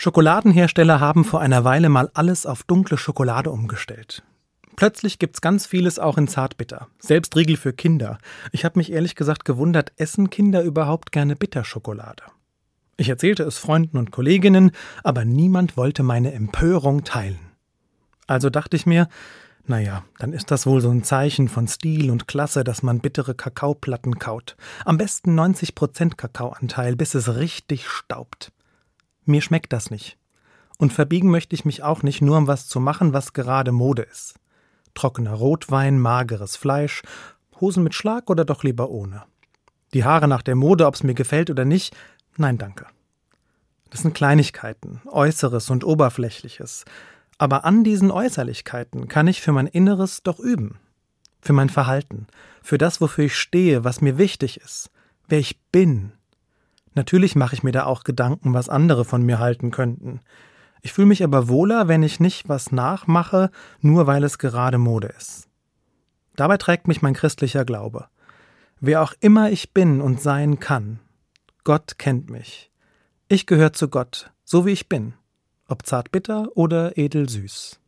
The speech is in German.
Schokoladenhersteller haben vor einer Weile mal alles auf dunkle Schokolade umgestellt. Plötzlich gibt's ganz vieles auch in Zartbitter. Selbst Riegel für Kinder. Ich habe mich ehrlich gesagt gewundert, essen Kinder überhaupt gerne Bitterschokolade? Ich erzählte es Freunden und Kolleginnen, aber niemand wollte meine Empörung teilen. Also dachte ich mir, naja, dann ist das wohl so ein Zeichen von Stil und Klasse, dass man bittere Kakaoplatten kaut. Am besten 90 Prozent Kakaoanteil, bis es richtig staubt. Mir schmeckt das nicht. Und verbiegen möchte ich mich auch nicht, nur um was zu machen, was gerade Mode ist. Trockener Rotwein, mageres Fleisch, Hosen mit Schlag oder doch lieber ohne. Die Haare nach der Mode, ob's mir gefällt oder nicht, nein danke. Das sind Kleinigkeiten, Äußeres und Oberflächliches. Aber an diesen Äußerlichkeiten kann ich für mein Inneres doch üben. Für mein Verhalten, für das, wofür ich stehe, was mir wichtig ist, wer ich bin, Natürlich mache ich mir da auch Gedanken, was andere von mir halten könnten. Ich fühle mich aber wohler, wenn ich nicht was nachmache, nur weil es gerade Mode ist. Dabei trägt mich mein christlicher Glaube. Wer auch immer ich bin und sein kann, Gott kennt mich. Ich gehöre zu Gott, so wie ich bin, ob zartbitter oder edelsüß.